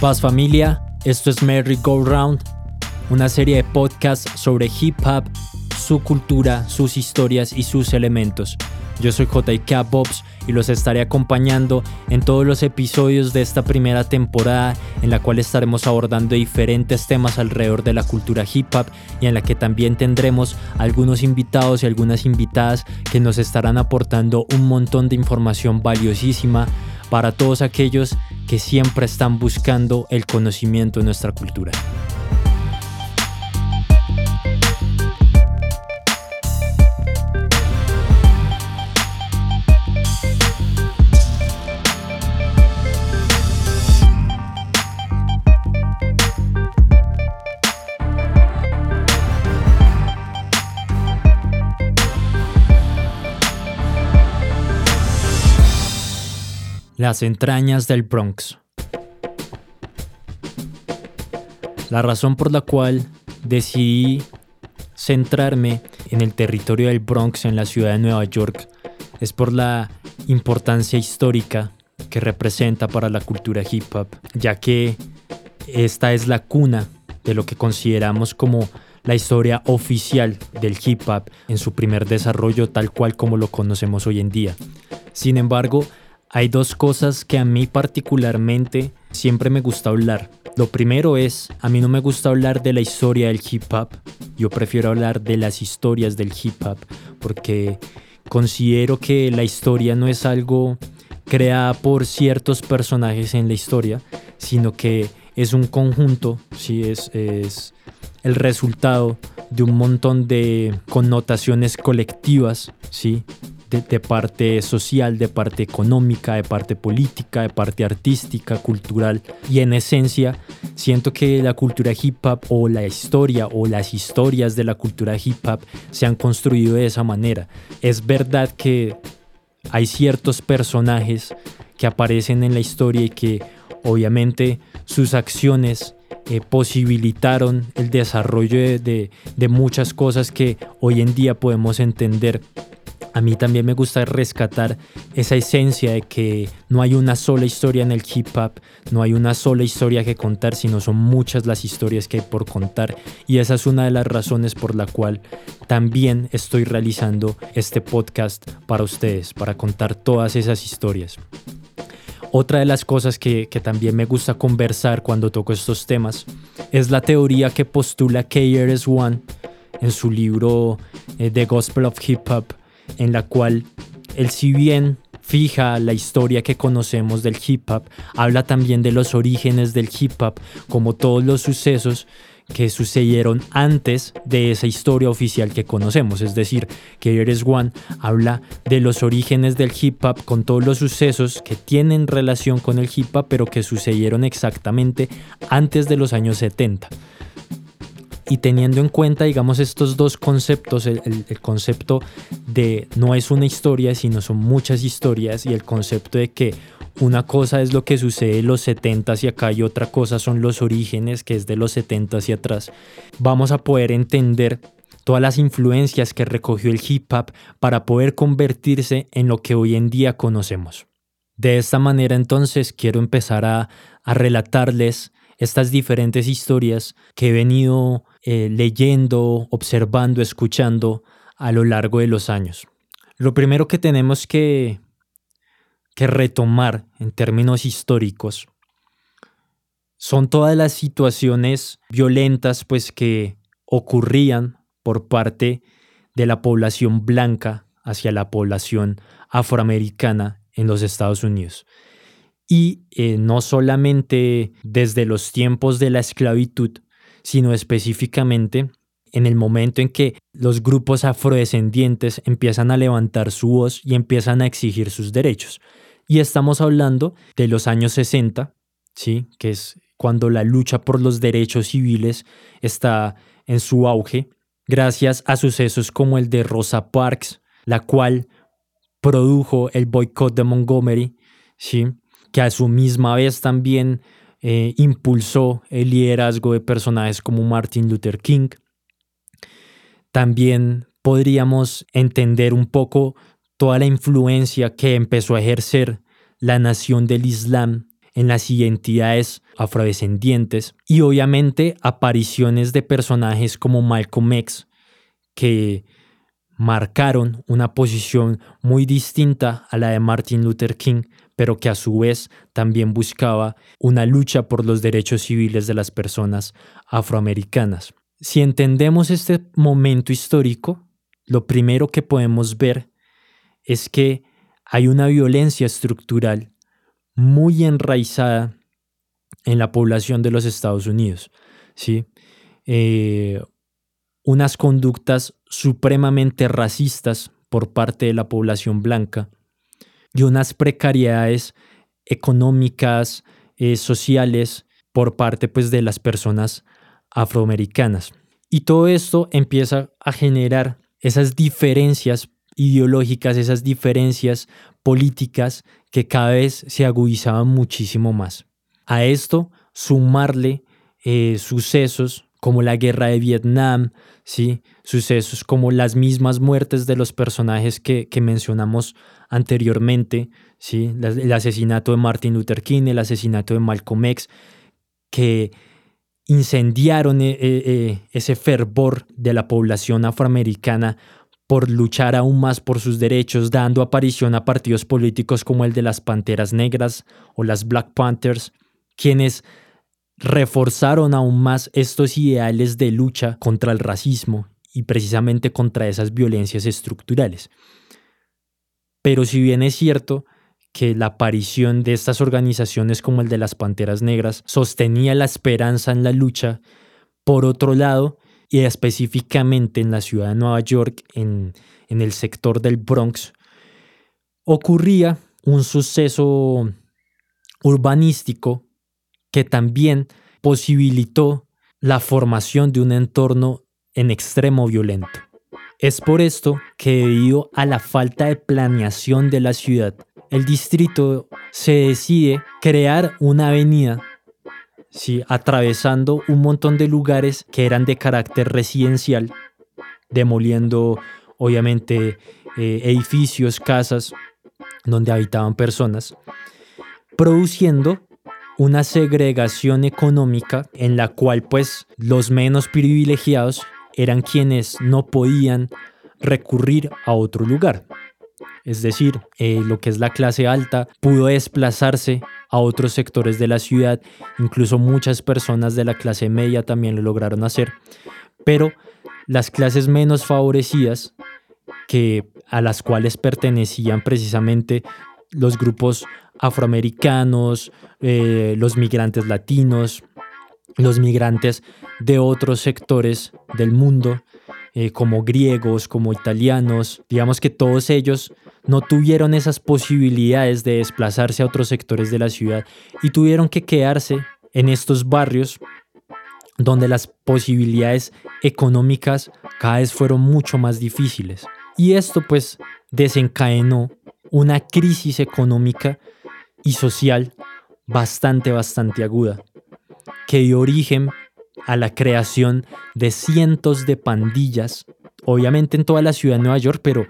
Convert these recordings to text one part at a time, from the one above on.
Paz familia, esto es Merry Go Round, una serie de podcasts sobre hip hop, su cultura, sus historias y sus elementos. Yo soy JK Bobs y los estaré acompañando en todos los episodios de esta primera temporada en la cual estaremos abordando diferentes temas alrededor de la cultura hip hop y en la que también tendremos algunos invitados y algunas invitadas que nos estarán aportando un montón de información valiosísima para todos aquellos que siempre están buscando el conocimiento de nuestra cultura. Las entrañas del Bronx. La razón por la cual decidí centrarme en el territorio del Bronx en la ciudad de Nueva York es por la importancia histórica que representa para la cultura hip hop, ya que esta es la cuna de lo que consideramos como la historia oficial del hip hop en su primer desarrollo tal cual como lo conocemos hoy en día. Sin embargo, hay dos cosas que a mí particularmente siempre me gusta hablar. Lo primero es, a mí no me gusta hablar de la historia del hip hop, yo prefiero hablar de las historias del hip hop, porque considero que la historia no es algo creada por ciertos personajes en la historia, sino que es un conjunto, ¿sí? es, es el resultado de un montón de connotaciones colectivas, ¿sí? De, parte social, de parte económica, de parte política, de parte artística, cultural. Y en esencia, siento que la cultura hip hop o la historia o las historias de la cultura hip hop se han construido de esa manera. Es verdad que hay ciertos personajes que aparecen en la historia y que obviamente sus acciones eh, posibilitaron el desarrollo de, de, muchas cosas que hoy en día podemos entender a mí también me gusta rescatar esa esencia de que no hay una sola historia en el hip hop, no hay una sola historia que contar, sino son muchas las historias que hay por contar. Y esa es una de las razones por la cual también estoy realizando este podcast para ustedes, para contar todas esas historias. Otra de las cosas que, también me gusta conversar cuando toco estos temas es la teoría que postula KRS-One en su libro eh, The Gospel of Hip Hop, en la cual él si bien fija la historia que conocemos del hip hop, habla también de los orígenes del hip hop, como todos los sucesos que sucedieron antes de esa historia oficial que conocemos. Es decir, que Eres One habla de los orígenes del hip hop con todos los sucesos que tienen relación con el hip hop, pero que sucedieron exactamente antes de los años 70 y teniendo en cuenta, digamos, estos dos conceptos, el, concepto de no es una historia, sino son muchas historias, y el concepto de que una cosa es lo que sucede en los 70 y acá y otra cosa son los orígenes, que es de los 70 hacia atrás, vamos a poder entender todas las influencias que recogió el hip hop para poder convertirse en lo que hoy en día conocemos. De esta manera entonces quiero empezar a, a relatarles estas diferentes historias que he venido eh, leyendo, observando, escuchando a lo largo de los años. Lo primero que tenemos que, que retomar en términos históricos son todas las situaciones violentas pues que ocurrían por parte de la población blanca hacia la población afroamericana en los Estados Unidos y eh, no solamente desde los tiempos de la esclavitud, sino específicamente en el momento en que los grupos afrodescendientes empiezan a levantar su voz y empiezan a exigir sus derechos. Y estamos hablando de los años 60, ¿sí? que es cuando la lucha por los derechos civiles está en su auge, gracias a sucesos como el de Rosa Parks, la cual produjo el boicot de Montgomery, ¿sí? que a su misma vez también eh, impulsó el liderazgo de personajes como Martin Luther King. También podríamos entender un poco toda la influencia que empezó a ejercer la nación del Islam en las identidades afrodescendientes y obviamente apariciones de personajes como Malcolm X que marcaron una posición muy distinta a la de Martin Luther King, pero que a su vez también buscaba una lucha por los derechos civiles de las personas afroamericanas. Si entendemos este momento histórico, lo primero que podemos ver es que hay una violencia estructural muy enraizada en la población de los Estados Unidos. ¿sí? Eh, unas conductas supremamente racistas por parte de la población blanca y unas precariedades económicas, eh, sociales por parte pues, de las personas afroamericanas. Y todo esto empieza a generar esas diferencias ideológicas, esas diferencias políticas que cada vez se agudizaban muchísimo más. A esto sumarle eh, sucesos como la guerra de Vietnam, ¿sí? sucesos como las mismas muertes de los personajes que, mencionamos anteriormente, ¿sí? el asesinato de Martin Luther King, el asesinato de Malcolm X, que incendiaron eh, eh, ese fervor de la población afroamericana por luchar aún más por sus derechos, dando aparición a partidos políticos como el de las Panteras Negras o las Black Panthers, quienes reforzaron aún más estos ideales de lucha contra el racismo y precisamente contra esas violencias estructurales. Pero si bien es cierto que la aparición de estas organizaciones como el de las Panteras Negras sostenía la esperanza en la lucha, por otro lado, y específicamente en la ciudad de Nueva York, en, el sector del Bronx, ocurría un suceso urbanístico que también posibilitó la formación de un entorno en extremo violento. Es por esto que debido a la falta de planeación de la ciudad, el distrito se decide crear una avenida sí, atravesando un montón de lugares que eran de carácter residencial, demoliendo obviamente eh, edificios, casas donde habitaban personas, produciendo una segregación económica en la cual pues los menos privilegiados eran quienes no podían recurrir a otro lugar. Es decir, eh, lo que es la clase alta pudo desplazarse a otros sectores de la ciudad, incluso muchas personas de la clase media también lo lograron hacer, pero las clases menos favorecidas, que, a las cuales pertenecían precisamente los grupos afroamericanos, eh, los migrantes latinos, los migrantes de otros sectores del mundo, eh, como griegos, como italianos, digamos que todos ellos no tuvieron esas posibilidades de desplazarse a otros sectores de la ciudad y tuvieron que quedarse en estos barrios donde las posibilidades económicas cada vez fueron mucho más difíciles. Y esto pues desencadenó una crisis económica y social bastante, bastante aguda, que dio origen a la creación de cientos de pandillas, obviamente en toda la ciudad de Nueva York, pero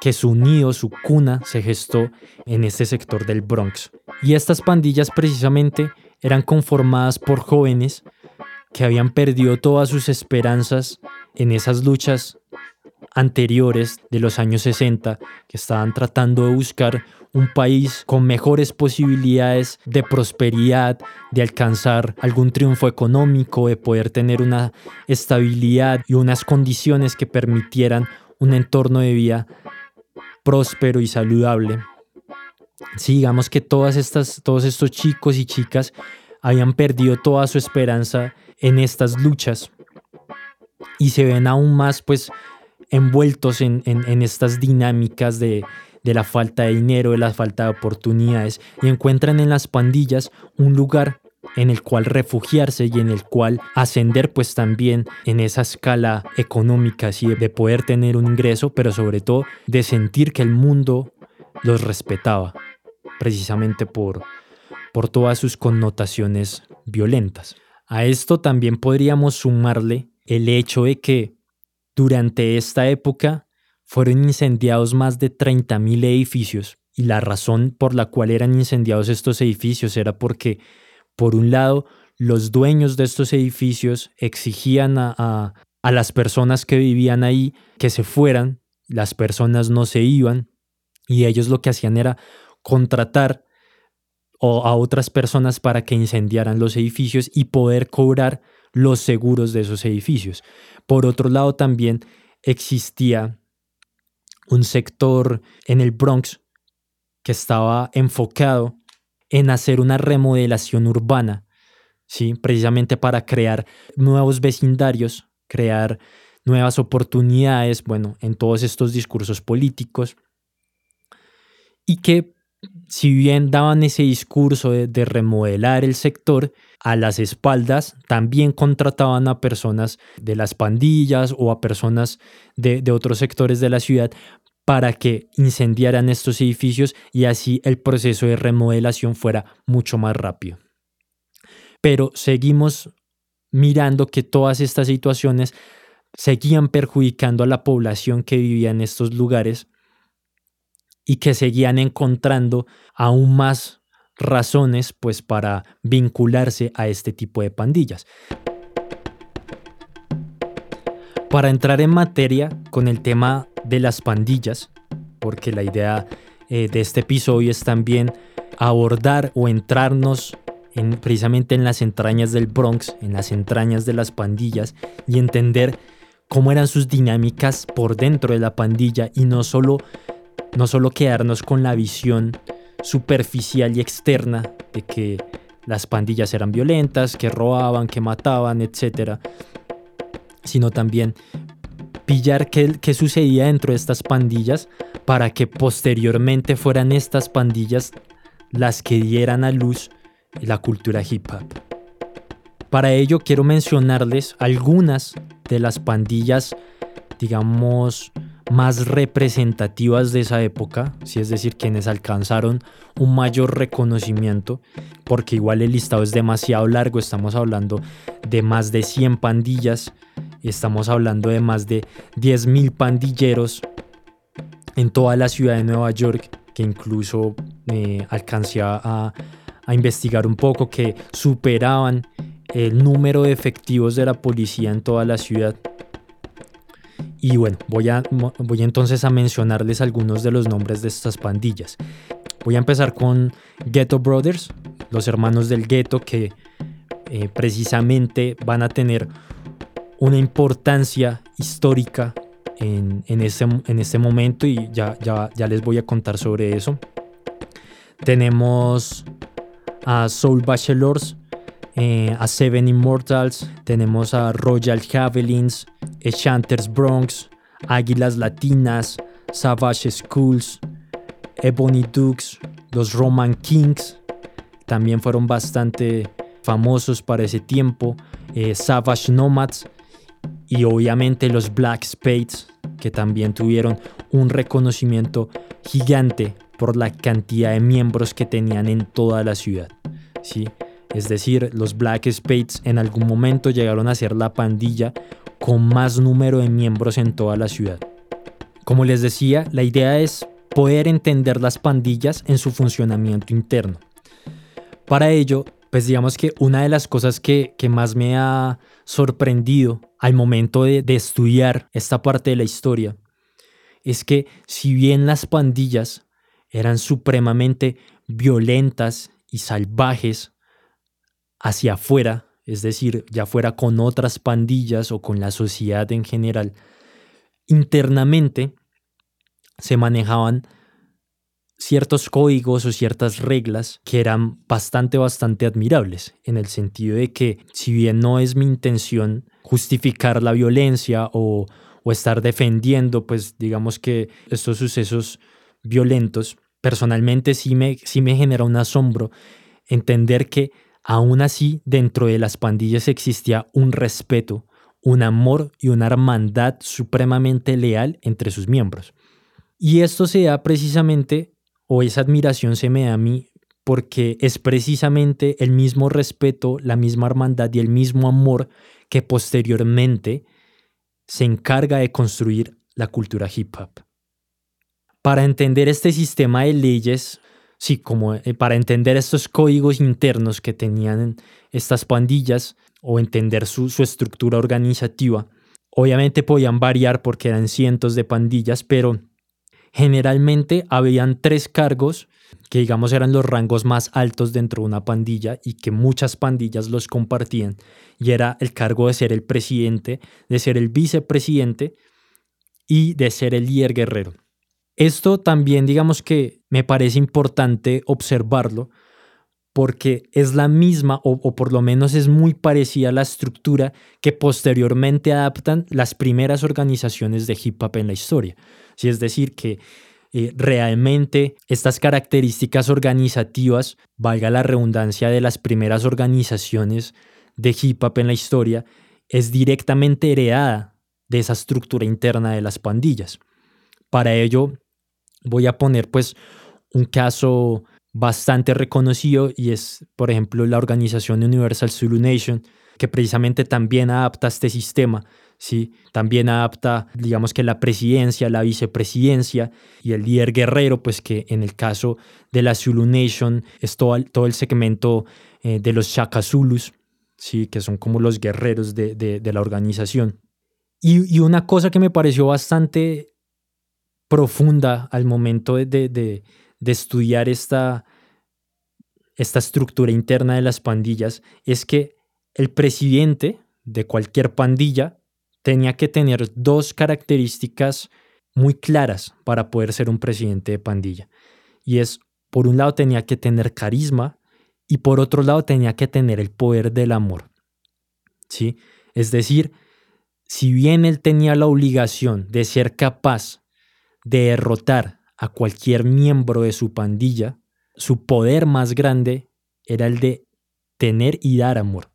que su nido, su cuna, se gestó en este sector del Bronx. Y estas pandillas precisamente eran conformadas por jóvenes que habían perdido todas sus esperanzas en esas luchas anteriores de los años 60, que estaban tratando de buscar un país con mejores posibilidades de prosperidad, de alcanzar algún triunfo económico, de poder tener una estabilidad y unas condiciones que permitieran un entorno de vida próspero y saludable. Sí, digamos que todas estas, todos estos chicos y chicas habían perdido toda su esperanza en estas luchas y se ven aún más pues envueltos en, en estas dinámicas de, de la falta de dinero, de la falta de oportunidades y encuentran en las pandillas un lugar en el cual refugiarse y en el cual ascender pues también en esa escala económica, así de poder tener un ingreso, pero sobre todo de sentir que el mundo los respetaba, precisamente por, por todas sus connotaciones violentas. A esto también podríamos sumarle el hecho de que durante esta época fueron incendiados más de 30.000 edificios y la razón por la cual eran incendiados estos edificios era porque, por un lado, los dueños de estos edificios exigían a, las personas que vivían ahí que se fueran, las personas no se iban y ellos lo que hacían era contratar a otras personas para que incendiaran los edificios y poder cobrar los seguros de esos edificios. Por otro lado, también existía un sector en el Bronx que estaba enfocado en hacer una remodelación urbana, ¿sí? precisamente para crear nuevos vecindarios, crear nuevas oportunidades, bueno, en todos estos discursos políticos, y que si bien daban ese discurso de, remodelar el sector, a las espaldas también contrataban a personas de las pandillas o a personas de, de otros sectores de la ciudad para que incendiaran estos edificios y así el proceso de remodelación fuera mucho más rápido. Pero seguimos mirando que todas estas situaciones seguían perjudicando a la población que vivía en estos lugares y que seguían encontrando aún más razones pues para vincularse a este tipo de pandillas. Para entrar en materia con el tema de las pandillas, porque la idea eh, de este episodio es también abordar o entrarnos en, precisamente en las entrañas del Bronx, en las entrañas de las pandillas y entender cómo eran sus dinámicas por dentro de la pandilla y no solo no solo quedarnos con la visión superficial y externa de que las pandillas eran violentas, que robaban, que mataban, etc., sino también pillar qué, qué sucedía dentro de estas pandillas para que posteriormente fueran estas pandillas las que dieran a luz la cultura hip hop. Para ello quiero mencionarles algunas de las pandillas, digamos, más representativas de esa época, si es decir, quienes alcanzaron un mayor reconocimiento, porque igual el listado es demasiado largo, estamos hablando de más de 100 pandillas, estamos hablando de más de 10.000 pandilleros en toda la ciudad de Nueva York, que incluso eh, alcancé a, a investigar un poco, que superaban el número de efectivos de la policía en toda la ciudad. Y bueno, voy, a, voy entonces a mencionarles algunos de los nombres de estas pandillas. Voy a empezar con Ghetto Brothers, los hermanos del ghetto que eh, precisamente van a tener una importancia histórica en, en, este, en este momento y ya, ya, ya les voy a contar sobre eso. Tenemos a Soul Bachelors, eh, a Seven Immortals, tenemos a Royal Javelins, Echanters Bronx, Águilas Latinas, Savage Schools, Ebony Dukes, los Roman Kings, también fueron bastante famosos para ese tiempo, eh, Savage Nomads y obviamente los Black Spades, que también tuvieron un reconocimiento gigante por la cantidad de miembros que tenían en toda la ciudad. ¿sí? Es decir, los Black Spades en algún momento llegaron a ser la pandilla con más número de miembros en toda la ciudad. Como les decía, la idea es poder entender las pandillas en su funcionamiento interno. Para ello, pues digamos que una de las cosas que, más me ha sorprendido al momento de, de estudiar esta parte de la historia es que si bien las pandillas eran supremamente violentas y salvajes hacia afuera, es decir, ya fuera con otras pandillas o con la sociedad en general, internamente se manejaban ciertos códigos o ciertas reglas que eran bastante, bastante admirables, en el sentido de que si bien no es mi intención justificar la violencia o, o estar defendiendo, pues digamos que estos sucesos violentos, personalmente sí me, sí me genera un asombro entender que Aún así, dentro de las pandillas existía un respeto, un amor y una hermandad supremamente leal entre sus miembros. Y esto se da precisamente, o esa admiración se me da a mí, porque es precisamente el mismo respeto, la misma hermandad y el mismo amor que posteriormente se encarga de construir la cultura hip hop. Para entender este sistema de leyes, sí, como eh, para entender estos códigos internos que tenían estas pandillas o entender su, estructura organizativa, obviamente podían variar porque eran cientos de pandillas, pero generalmente habían tres cargos que digamos eran los rangos más altos dentro de una pandilla y que muchas pandillas los compartían, y era el cargo de ser el presidente, de ser el vicepresidente y de ser el líder guerrero. Esto también digamos que me parece importante observarlo porque es la misma o, por lo menos es muy parecida a la estructura que posteriormente adaptan las primeras organizaciones de hip hop en la historia. Si es decir, que eh, realmente estas características organizativas, valga la redundancia de las primeras organizaciones de hip hop en la historia, es directamente heredada de esa estructura interna de las pandillas. Para ello voy a poner pues un caso bastante reconocido y es por ejemplo la organización Universal Zulu Nation que precisamente también adapta este sistema ¿sí? También adapta, digamos que la presidencia, la vicepresidencia y el líder guerrero, pues que en el caso de la Zulu Nation es todo, el segmento eh, de los Shaka Zulus, ¿sí? Que son como los guerreros de, la organización. Y, una cosa que me pareció bastante profunda al momento de, estudiar esta, esta estructura interna de las pandillas es que el presidente de cualquier pandilla tenía que tener dos características muy claras para poder ser un presidente de pandilla. Y es, por un lado, tenía que tener carisma y por otro lado, tenía que tener el poder del amor. ¿Sí? Es decir, si bien él tenía la obligación de ser capaz de derrotar a cualquier miembro de su pandilla, su poder más grande era el de tener y dar amor.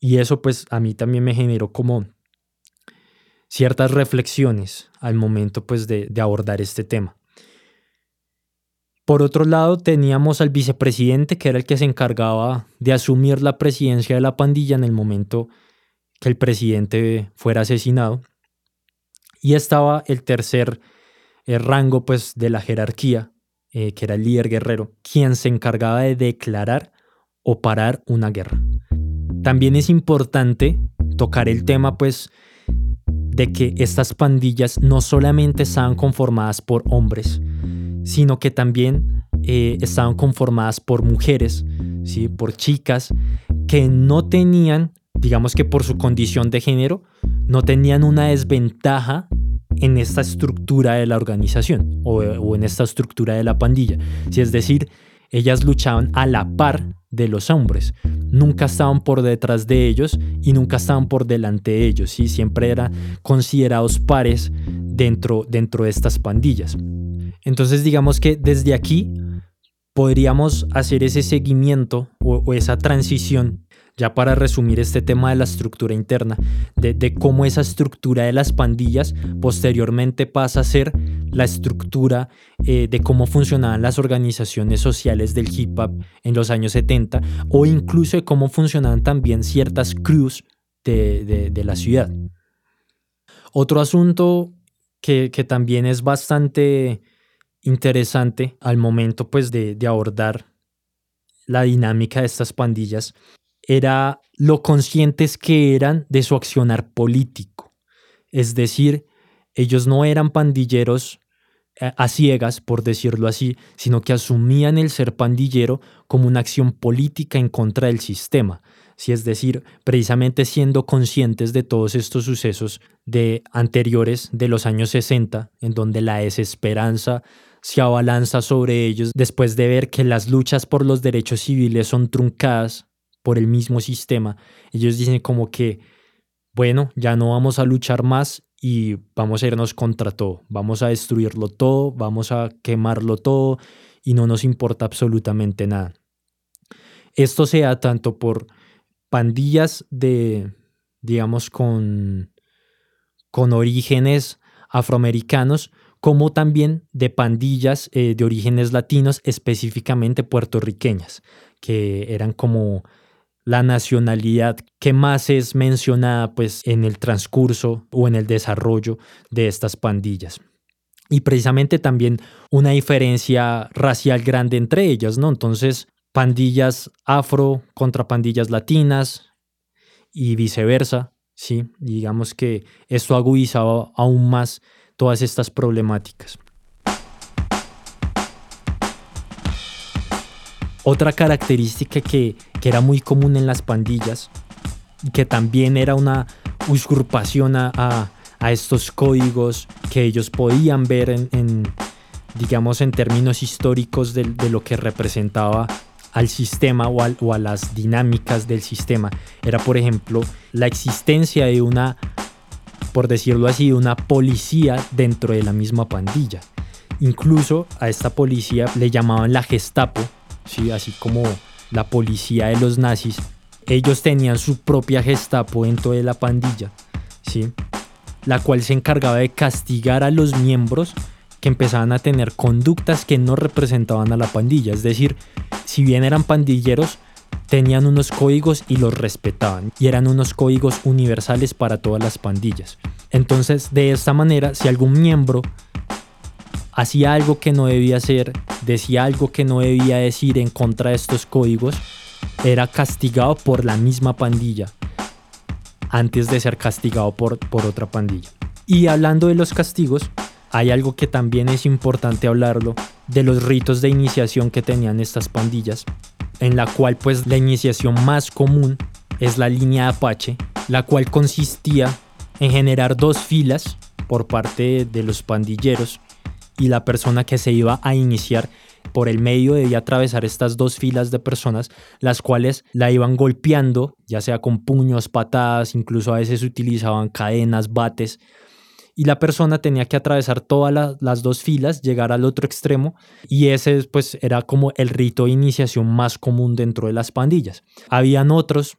Y eso pues a mí también me generó como ciertas reflexiones al momento pues de, abordar este tema. Por otro lado, teníamos al vicepresidente, que era el que se encargaba de asumir la presidencia de la pandilla en el momento que el presidente fuera asesinado. Y estaba el tercer eh, rango pues, de la jerarquía, eh, que era el líder guerrero, quien se encargaba de declarar o parar una guerra. También es importante tocar el tema, pues, de que estas pandillas no solamente estaban conformadas por hombres, sino que también eh, estaban conformadas por mujeres, ¿sí? por chicas que no tenían, digamos que por su condición de género, no tenían una desventaja en esta estructura de la organización o, en esta estructura de la pandilla. Si es decir, ellas luchaban a la par de los hombres. Nunca estaban por detrás de ellos y nunca estaban por delante de ellos. ¿sí? Siempre eran considerados pares dentro, dentro de estas pandillas. Entonces digamos que desde aquí podríamos hacer ese seguimiento o esa transición ya para resumir este tema de la estructura interna, de, cómo esa estructura de las pandillas posteriormente pasa a ser la estructura eh, de cómo funcionaban las organizaciones sociales del hip hop en los años 70 o incluso de cómo funcionaban también ciertas crews de, la ciudad. Otro asunto que, también es bastante interesante al momento pues de, de abordar la dinámica de estas pandillas era lo conscientes que eran de su accionar político. Es decir, ellos no eran pandilleros eh, a ciegas, por decirlo así, sino que asumían el ser pandillero como una acción política en contra del sistema. Si es decir, precisamente siendo conscientes de todos estos sucesos de anteriores de los años 60, en donde la desesperanza se abalanza sobre ellos después de ver que las luchas por los derechos civiles son truncadas por el mismo sistema. Ellos dicen como que, bueno, ya no vamos a luchar más y vamos a irnos contra todo, vamos a destruirlo todo, vamos a quemarlo todo y no nos importa absolutamente nada. Esto se da tanto por pandillas de, digamos, con, con orígenes afroamericanos, como también de pandillas eh, de orígenes latinos, específicamente puertorriqueñas, que eran como la nacionalidad que más es mencionada pues en el transcurso o en el desarrollo de estas pandillas. y precisamente también una diferencia racial grande entre ellas, ¿no? Entonces, pandillas afro contra pandillas latinas y viceversa, ¿sí? Digamos que esto ha agudizado aún más todas estas problemáticas. Otra característica que, era muy común en las pandillas y que también era una usurpación a, estos códigos que ellos podían ver en, digamos, en términos históricos de, lo que representaba al sistema o, o, a las dinámicas del sistema. Era, por ejemplo, la existencia de una, por decirlo así, una policía dentro de la misma pandilla. Incluso a esta policía le llamaban la Gestapo ¿sí? así como la policía de los nazis, ellos tenían su propia Gestapo dentro de la pandilla, ¿sí? la cual se encargaba de castigar a los miembros que empezaban a tener conductas que no representaban a la pandilla. Es decir, si bien eran pandilleros, tenían unos códigos y los respetaban. Y eran unos códigos universales para todas las pandillas. Entonces, de esta manera, si algún miembro hacía algo que no debía hacer, decía algo que no debía decir en contra de estos códigos, era castigado por la misma pandilla antes de ser castigado por, por otra pandilla. Y hablando de los castigos, hay algo que también es importante hablarlo, de los ritos de iniciación que tenían estas pandillas, en la cual pues la iniciación más común es la línea Apache, la cual consistía en generar dos filas por parte de los pandilleros y la persona que se iba a iniciar por el medio debía atravesar estas dos filas de personas, las cuales la iban golpeando, ya sea con puños, patadas, incluso a veces utilizaban cadenas, bates, y la persona tenía que atravesar todas las dos filas, llegar al otro extremo, y ese pues era como el rito de iniciación más común dentro de las pandillas. Habían otros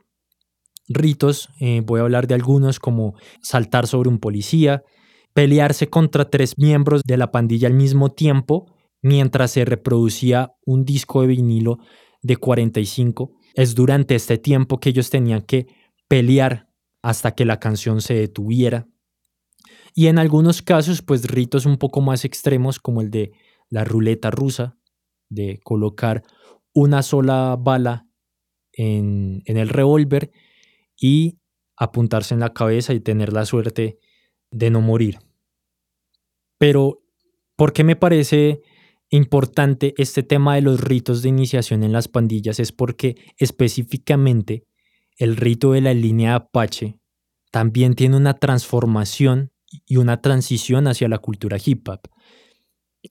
ritos, eh, voy a hablar de algunos como saltar sobre un policía, pelearse contra tres miembros de la pandilla al mismo tiempo mientras se reproducía un disco de vinilo de 45. Es durante este tiempo que ellos tenían que pelear hasta que la canción se detuviera. Y en algunos casos, pues ritos un poco más extremos como el de la ruleta rusa, de colocar una sola bala en, en el revólver y apuntarse en la cabeza y tener la suerte de no morir. Pero, ¿por qué me parece importante este tema de los ritos de iniciación en las pandillas? Es porque específicamente el rito de la línea Apache también tiene una transformación y una transición hacia la cultura hip hop.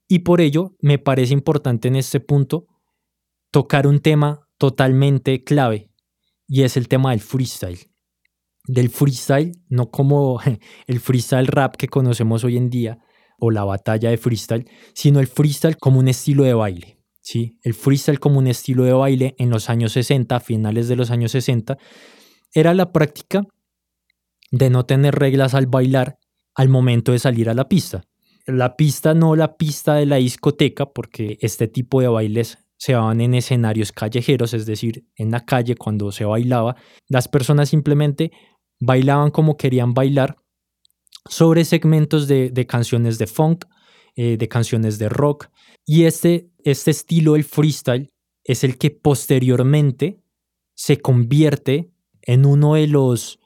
Y por ello me parece importante en este punto tocar un tema totalmente clave y es el tema del freestyle del freestyle, no como el freestyle rap que conocemos hoy en día o la batalla de freestyle, sino el freestyle como un estilo de baile. ¿sí? El freestyle como un estilo de baile en los años 60, finales de los años 60, era la práctica de no tener reglas al bailar al momento de salir a la pista. La pista no la pista de la discoteca, porque este tipo de bailes se daban en escenarios callejeros, es decir, en la calle cuando se bailaba. Las personas simplemente bailaban como querían bailar sobre segmentos de, canciones de funk, eh, de canciones de rock. Y este, este estilo, el freestyle, es el que posteriormente se convierte en uno de los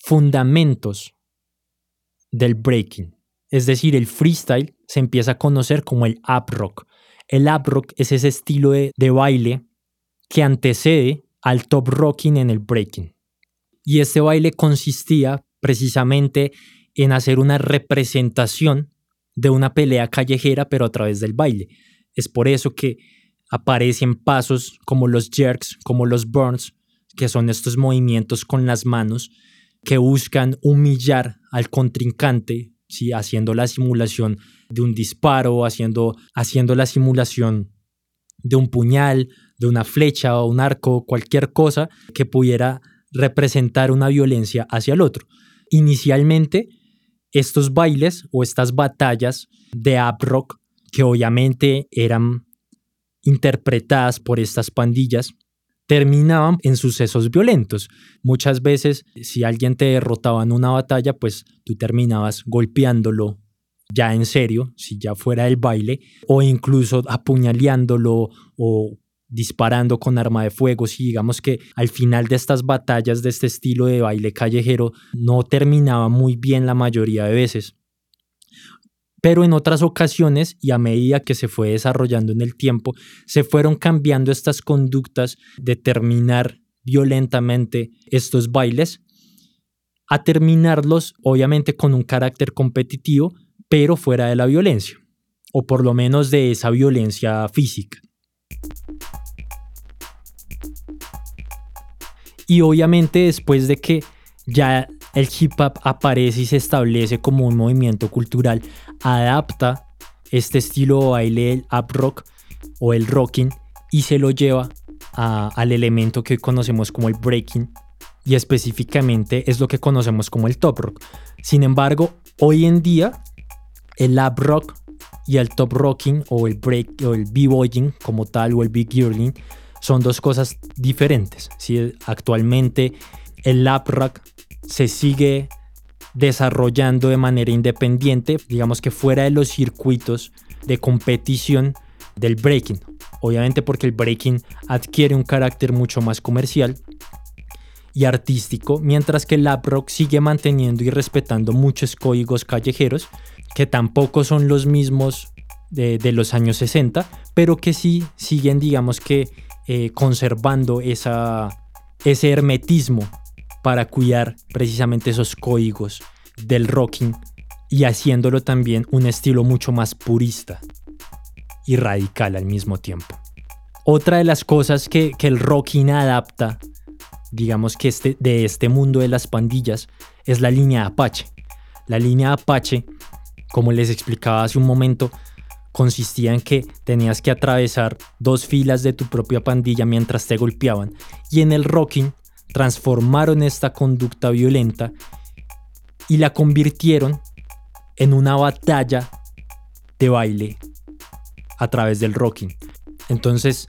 fundamentos del breaking. Es decir, el freestyle se empieza a conocer como el up rock. El up rock es ese estilo de, de baile que antecede al top rocking en el breaking. Y este baile consistía precisamente en hacer una representación de una pelea callejera, pero a través del baile. Es por eso que aparecen pasos como los jerks, como los burns, que son estos movimientos con las manos que buscan humillar al contrincante, ¿sí? haciendo la simulación de un disparo, haciendo, haciendo la simulación de un puñal, de una flecha o un arco, cualquier cosa que pudiera representar una violencia hacia el otro. Inicialmente, estos bailes o estas batallas de up rock, que obviamente eran interpretadas por estas pandillas, terminaban en sucesos violentos. Muchas veces, si alguien te derrotaba en una batalla, pues tú terminabas golpeándolo ya en serio, si ya fuera del baile, o incluso apuñaleándolo o disparando con arma de fuego, si digamos que al final de estas batallas de este estilo de baile callejero no terminaba muy bien la mayoría de veces. Pero en otras ocasiones y a medida que se fue desarrollando en el tiempo, se fueron cambiando estas conductas de terminar violentamente estos bailes a terminarlos obviamente con un carácter competitivo, pero fuera de la violencia, o por lo menos de esa violencia física. Y obviamente después de que ya el hip hop aparece y se establece como un movimiento cultural, adapta este estilo de baile, el up rock o el rocking, y se lo lleva al elemento que conocemos como el breaking, y específicamente es lo que conocemos como el top rock. Sin embargo, hoy en día, el up rock y el top rocking o el break o el b-boying como tal o el big girling son dos cosas diferentes. ¿sí? Actualmente el lap rock se sigue desarrollando de manera independiente, digamos que fuera de los circuitos de competición del breaking. Obviamente porque el breaking adquiere un carácter mucho más comercial y artístico, mientras que el lap rock sigue manteniendo y respetando muchos códigos callejeros que tampoco son los mismos de, de los años 60, pero que sí siguen, digamos que eh, conservando esa, ese hermetismo para cuidar precisamente esos códigos del rocking y haciéndolo también un estilo mucho más purista y radical al mismo tiempo. Otra de las cosas que, el rocking adapta, digamos que este, de este mundo de las pandillas, es la línea Apache. La línea Apache, como les explicaba hace un momento, consistía en que tenías que atravesar dos filas de tu propia pandilla mientras te golpeaban y en el rocking transformaron esta conducta violenta y la convirtieron en una batalla de baile a través del rocking. Entonces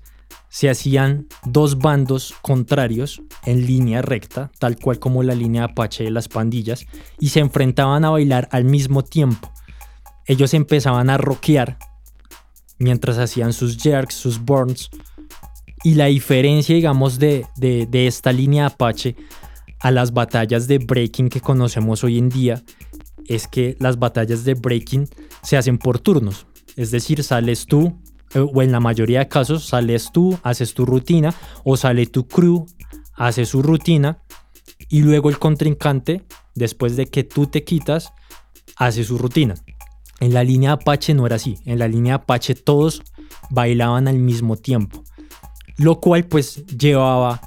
se hacían dos bandos contrarios en línea recta, tal cual como la línea Apache de las pandillas, y se enfrentaban a bailar al mismo tiempo. Ellos empezaban a rockear mientras hacían sus jerks, sus burns. Y la diferencia, digamos, de, esta línea Apache a las batallas de breaking que conocemos hoy en día es que las batallas de breaking se hacen por turnos. Es decir, sales tú, eh, o en la mayoría de casos, sales tú, haces tu rutina, o sale tu crew, hace su rutina, y luego el contrincante, después de que tú te quitas, hace su rutina. En la línea Apache no era así. En la línea Apache todos bailaban al mismo tiempo. Lo cual pues llevaba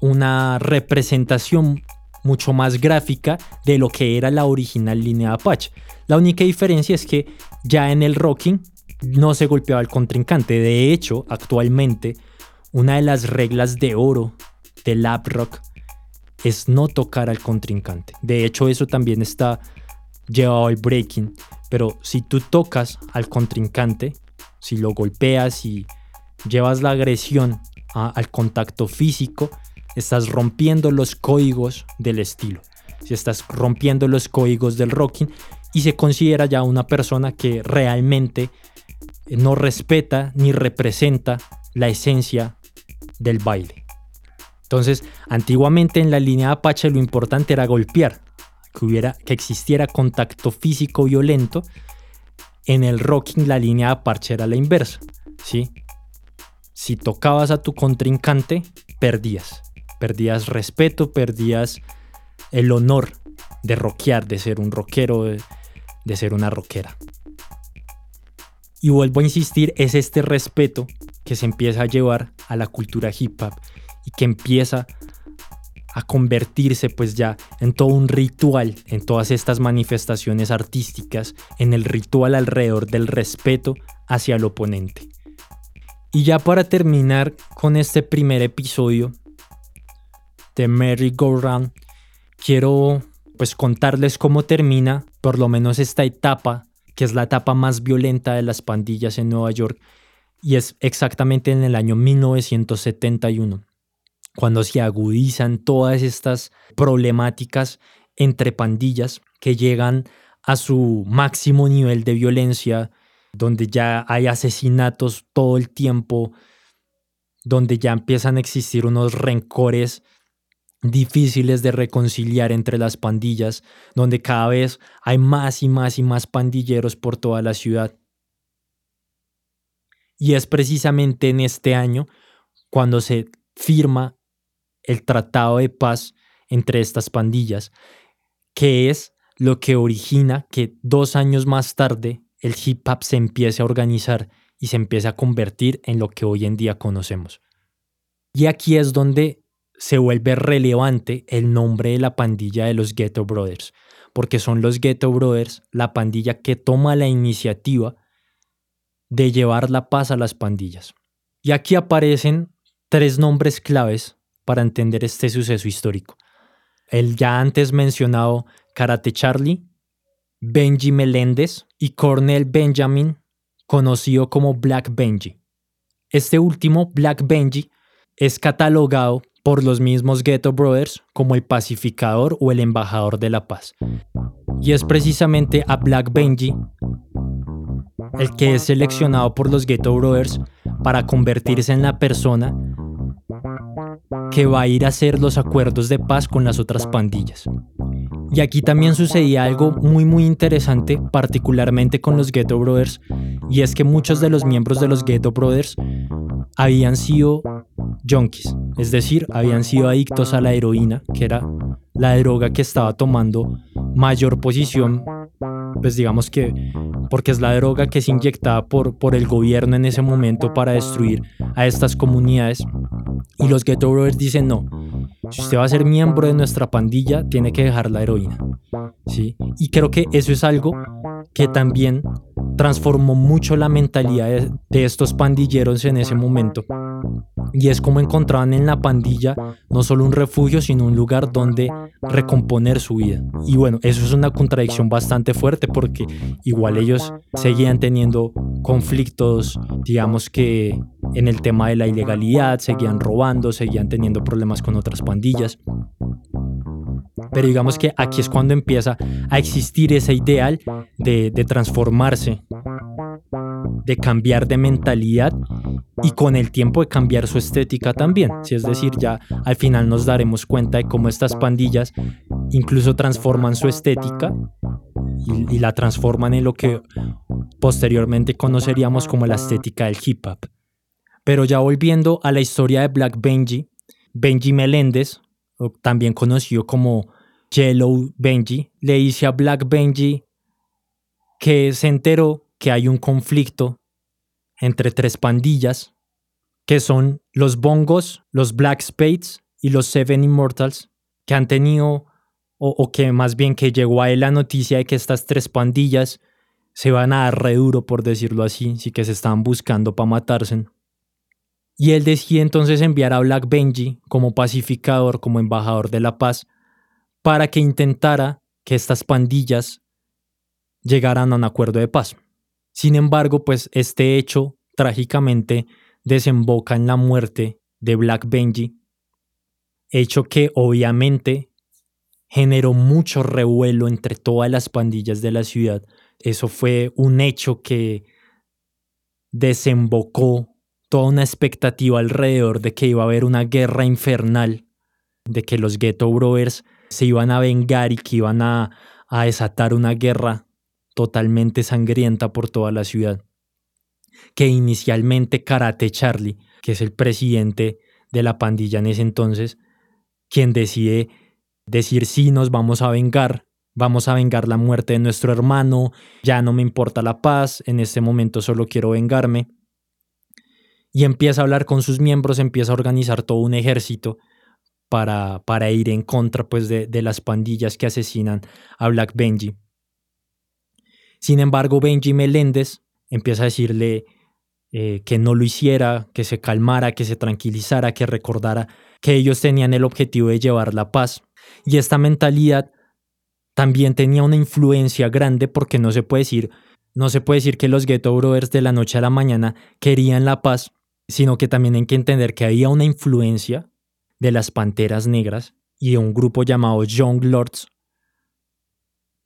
una representación mucho más gráfica de lo que era la original línea Apache. La única diferencia es que ya en el rocking no se golpeaba el contrincante. De hecho, actualmente, una de las reglas de oro del lap rock es no tocar al contrincante. De hecho, eso también está llevado al breaking. Pero si tú tocas al contrincante, si lo golpeas y llevas la agresión al contacto físico, estás rompiendo los códigos del estilo. Si estás rompiendo los códigos del rocking y se considera ya una persona que realmente no respeta ni representa la esencia del baile. Entonces, antiguamente en la línea Apache lo importante era golpear, que, hubiera, que existiera contacto físico violento, en el rocking la línea de parche era la inversa, ¿sí? Si tocabas a tu contrincante, perdías. Perdías respeto, perdías el honor de rockear, de ser un rockero, de, de ser una rockera. Y vuelvo a insistir, es este respeto que se empieza a llevar a la cultura hip hop y que empieza a convertirse pues ya en todo un ritual, en todas estas manifestaciones artísticas, en el ritual alrededor del respeto hacia el oponente. Y ya para terminar con este primer episodio de Merry Go Round, quiero pues contarles cómo termina por lo menos esta etapa, que es la etapa más violenta de las pandillas en Nueva York, y es exactamente en el año 1971 cuando se agudizan todas estas problemáticas entre pandillas que llegan a su máximo nivel de violencia, donde ya hay asesinatos todo el tiempo, donde ya empiezan a existir unos rencores difíciles de reconciliar entre las pandillas, donde cada vez hay más y más y más pandilleros por toda la ciudad. Y es precisamente en este año cuando se firma el tratado de paz entre estas pandillas, que es lo que origina que dos años más tarde el hip hop se empiece a organizar y se empiece a convertir en lo que hoy en día conocemos. Y aquí es donde se vuelve relevante el nombre de la pandilla de los Ghetto Brothers, porque son los Ghetto Brothers la pandilla que toma la iniciativa de llevar la paz a las pandillas. Y aquí aparecen tres nombres claves para entender este suceso histórico. El ya antes mencionado Karate Charlie, Benji Meléndez y Cornel Benjamin, conocido como Black Benji. Este último, Black Benji, es catalogado por los mismos Ghetto Brothers como el pacificador o el embajador de la paz. Y es precisamente a Black Benji el que es seleccionado por los Ghetto Brothers para convertirse en la persona que va a ir a hacer los acuerdos de paz con las otras pandillas. Y aquí también sucedía algo muy muy interesante, particularmente con los Ghetto Brothers, y es que muchos de los miembros de los Ghetto Brothers habían sido junkies, es decir, habían sido adictos a la heroína, que era la droga que estaba tomando mayor posición, pues digamos que porque es la droga que es inyectada por, por el gobierno en ese momento para destruir a estas comunidades. Y los Ghetto Brothers dicen no, si usted va a ser miembro de nuestra pandilla, tiene que dejar la heroína. ¿sí? Y creo que eso es algo que también transformó mucho la mentalidad de, estos pandilleros en ese momento. Y es como encontraban en la pandilla no solo un refugio, sino un lugar donde recomponer su vida. Y bueno, eso es una contradicción bastante fuerte porque igual ellos seguían teniendo conflictos, digamos que en el tema de la ilegalidad, seguían robando, seguían teniendo problemas con otras pandillas. Pero digamos que aquí es cuando empieza a existir ese ideal de, transformarse, de cambiar de mentalidad y con el tiempo de cambiar su estética también. Si es decir, ya al final nos daremos cuenta de cómo estas pandillas incluso transforman su estética y, y la transforman en lo que posteriormente conoceríamos como la estética del hip hop. Pero ya volviendo a la historia de Black Benji, Benji Meléndez, también conocido como Yellow Benji, le dice a Black Benji que se enteró que hay un conflicto entre tres pandillas, que son los Bongos, los Black Spades y los Seven Immortals, que han tenido, o, que más bien que llegó a él la noticia de que estas tres pandillas se van a dar re duro, por decirlo así, sí que se estaban buscando para matarse. Y él decide entonces enviar a Black Benji como pacificador, como embajador de la paz, para que intentara que estas pandillas llegaran a un acuerdo de paz. Sin embargo, pues este hecho trágicamente desemboca en la muerte de Black Benji, hecho que obviamente generó mucho revuelo entre todas las pandillas de la ciudad. Eso fue un hecho que desembocó toda una expectativa alrededor de que iba a haber una guerra infernal, de que los Ghetto Brothers se iban a vengar y que iban a, a desatar una guerra totalmente sangrienta por toda la ciudad. Que inicialmente Karate Charlie, que es el presidente de la pandilla en ese entonces, quien decide decir sí, nos vamos a vengar, vamos a vengar la muerte de nuestro hermano, ya no me importa la paz, en este momento solo quiero vengarme y empieza a hablar con sus miembros, empieza a organizar todo un ejército para, para ir en contra pues, de, las pandillas que asesinan a Black Benji. Sin embargo, Benji Meléndez empieza a decirle eh, que no lo hiciera, que se calmara, que se tranquilizara, que recordara que ellos tenían el objetivo de llevar la paz. Y esta mentalidad también tenía una influencia grande porque no se puede decir, no se puede decir que los Ghetto Brothers de la noche a la mañana querían la paz, sino que también hay que entender que había una influencia de las Panteras Negras y de un grupo llamado Young Lords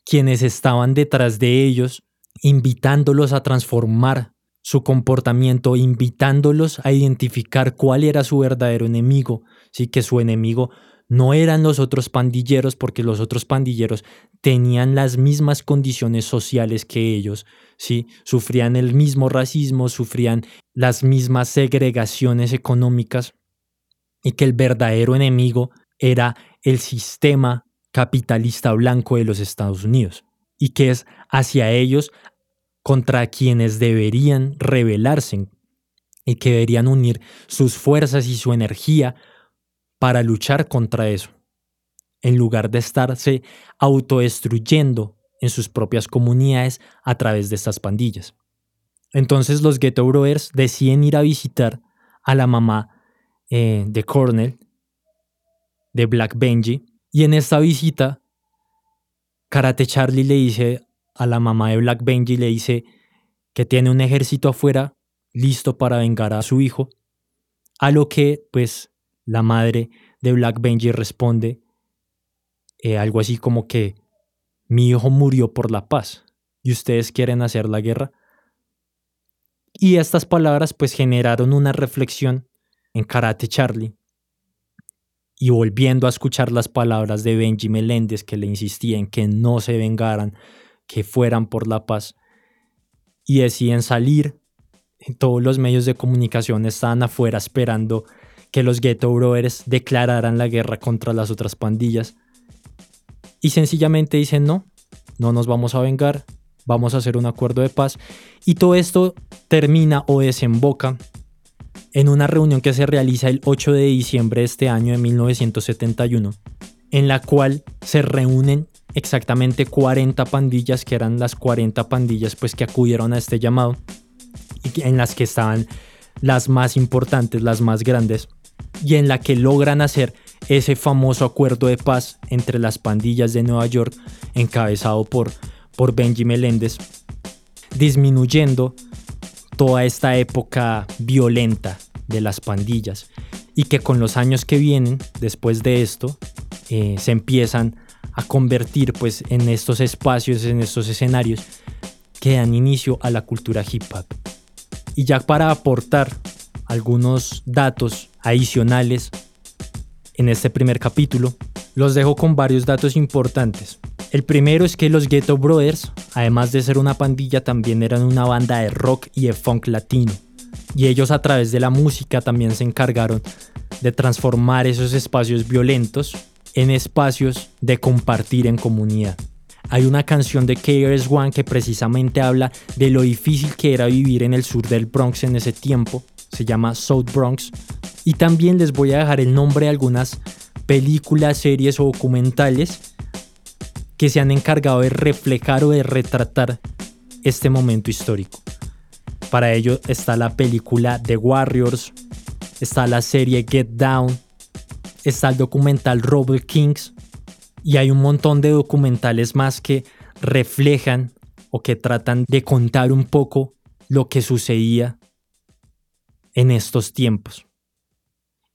quienes estaban detrás de ellos, invitándolos a transformar su comportamiento, invitándolos a identificar cuál era su verdadero enemigo, ¿sí? que su enemigo no eran los otros pandilleros porque los otros pandilleros tenían las mismas condiciones sociales que ellos, ¿sí? sufrían el mismo racismo, sufrían las mismas segregaciones económicas y que el verdadero enemigo era el sistema capitalista blanco de los Estados Unidos y que es hacia ellos contra quienes deberían rebelarse y que deberían unir sus fuerzas y su energía para luchar contra eso, en lugar de estarse autodestruyendo en sus propias comunidades a través de estas pandillas. Entonces los Ghetto Brothers deciden ir a visitar a la mamá eh, de Cornell, de Black Benji, y en esta visita, Karate Charlie le dice a la mamá de Black Benji le dice que tiene un ejército afuera listo para vengar a su hijo, a lo que pues la madre de Black Benji responde eh, algo así como que mi hijo murió por la paz y ustedes quieren hacer la guerra. Y estas palabras pues generaron una reflexión en Karate Charlie. Y volviendo a escuchar las palabras de Benji Meléndez que le insistía en que no se vengaran que fueran por la paz y deciden salir. Todos los medios de comunicación estaban afuera esperando que los Ghetto Brothers declararan la guerra contra las otras pandillas. Y sencillamente dicen no, no nos vamos a vengar, vamos a hacer un acuerdo de paz. Y todo esto termina o desemboca en una reunión que se realiza el 8 de diciembre de este año de 1971, en la cual se reúnen exactamente 40 pandillas, que eran las 40 pandillas pues que acudieron a este llamado y en las que estaban las más importantes, las más grandes, y en la que logran hacer ese famoso acuerdo de paz entre las pandillas de Nueva York, encabezado por, por Benji Meléndez, disminuyendo toda esta época violenta de las pandillas y que con los años que vienen después de esto eh, se empiezan a convertir pues en estos espacios, en estos escenarios que dan inicio a la cultura hip hop. Y ya para aportar algunos datos adicionales en este primer capítulo, los dejo con varios datos importantes. El primero es que los Ghetto Brothers, además de ser una pandilla, también eran una banda de rock y de funk latino. Y ellos a través de la música también se encargaron de transformar esos espacios violentos en espacios de compartir en comunidad. Hay una canción de KRS One que precisamente habla de lo difícil que era vivir en el sur del Bronx en ese tiempo. Se llama South Bronx. Y también les voy a dejar el nombre de algunas películas, series o documentales que se han encargado de reflejar o de retratar este momento histórico. Para ello está la película The Warriors, está la serie Get Down, está el documental Robert Kings y hay un montón de documentales más que reflejan o que tratan de contar un poco lo que sucedía en estos tiempos.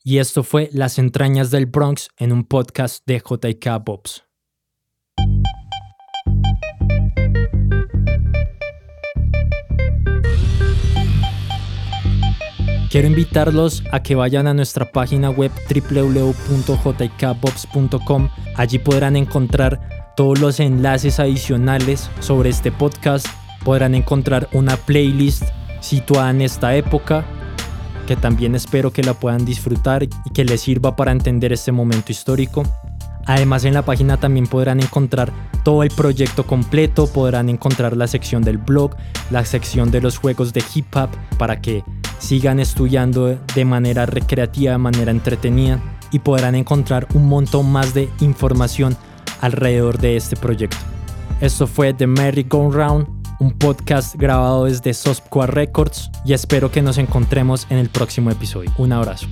Y esto fue Las entrañas del Bronx en un podcast de JK Bobs. Quiero invitarlos a que vayan a nuestra página web www.jkbox.com. Allí podrán encontrar todos los enlaces adicionales sobre este podcast. Podrán encontrar una playlist situada en esta época que también espero que la puedan disfrutar y que les sirva para entender este momento histórico. Además en la página también podrán encontrar todo el proyecto completo, podrán encontrar la sección del blog, la sección de los juegos de hip hop para que sigan estudiando de manera recreativa, de manera entretenida y podrán encontrar un montón más de información alrededor de este proyecto. Esto fue The Merry Go Round, un podcast grabado desde Sospqua Records y espero que nos encontremos en el próximo episodio. Un abrazo.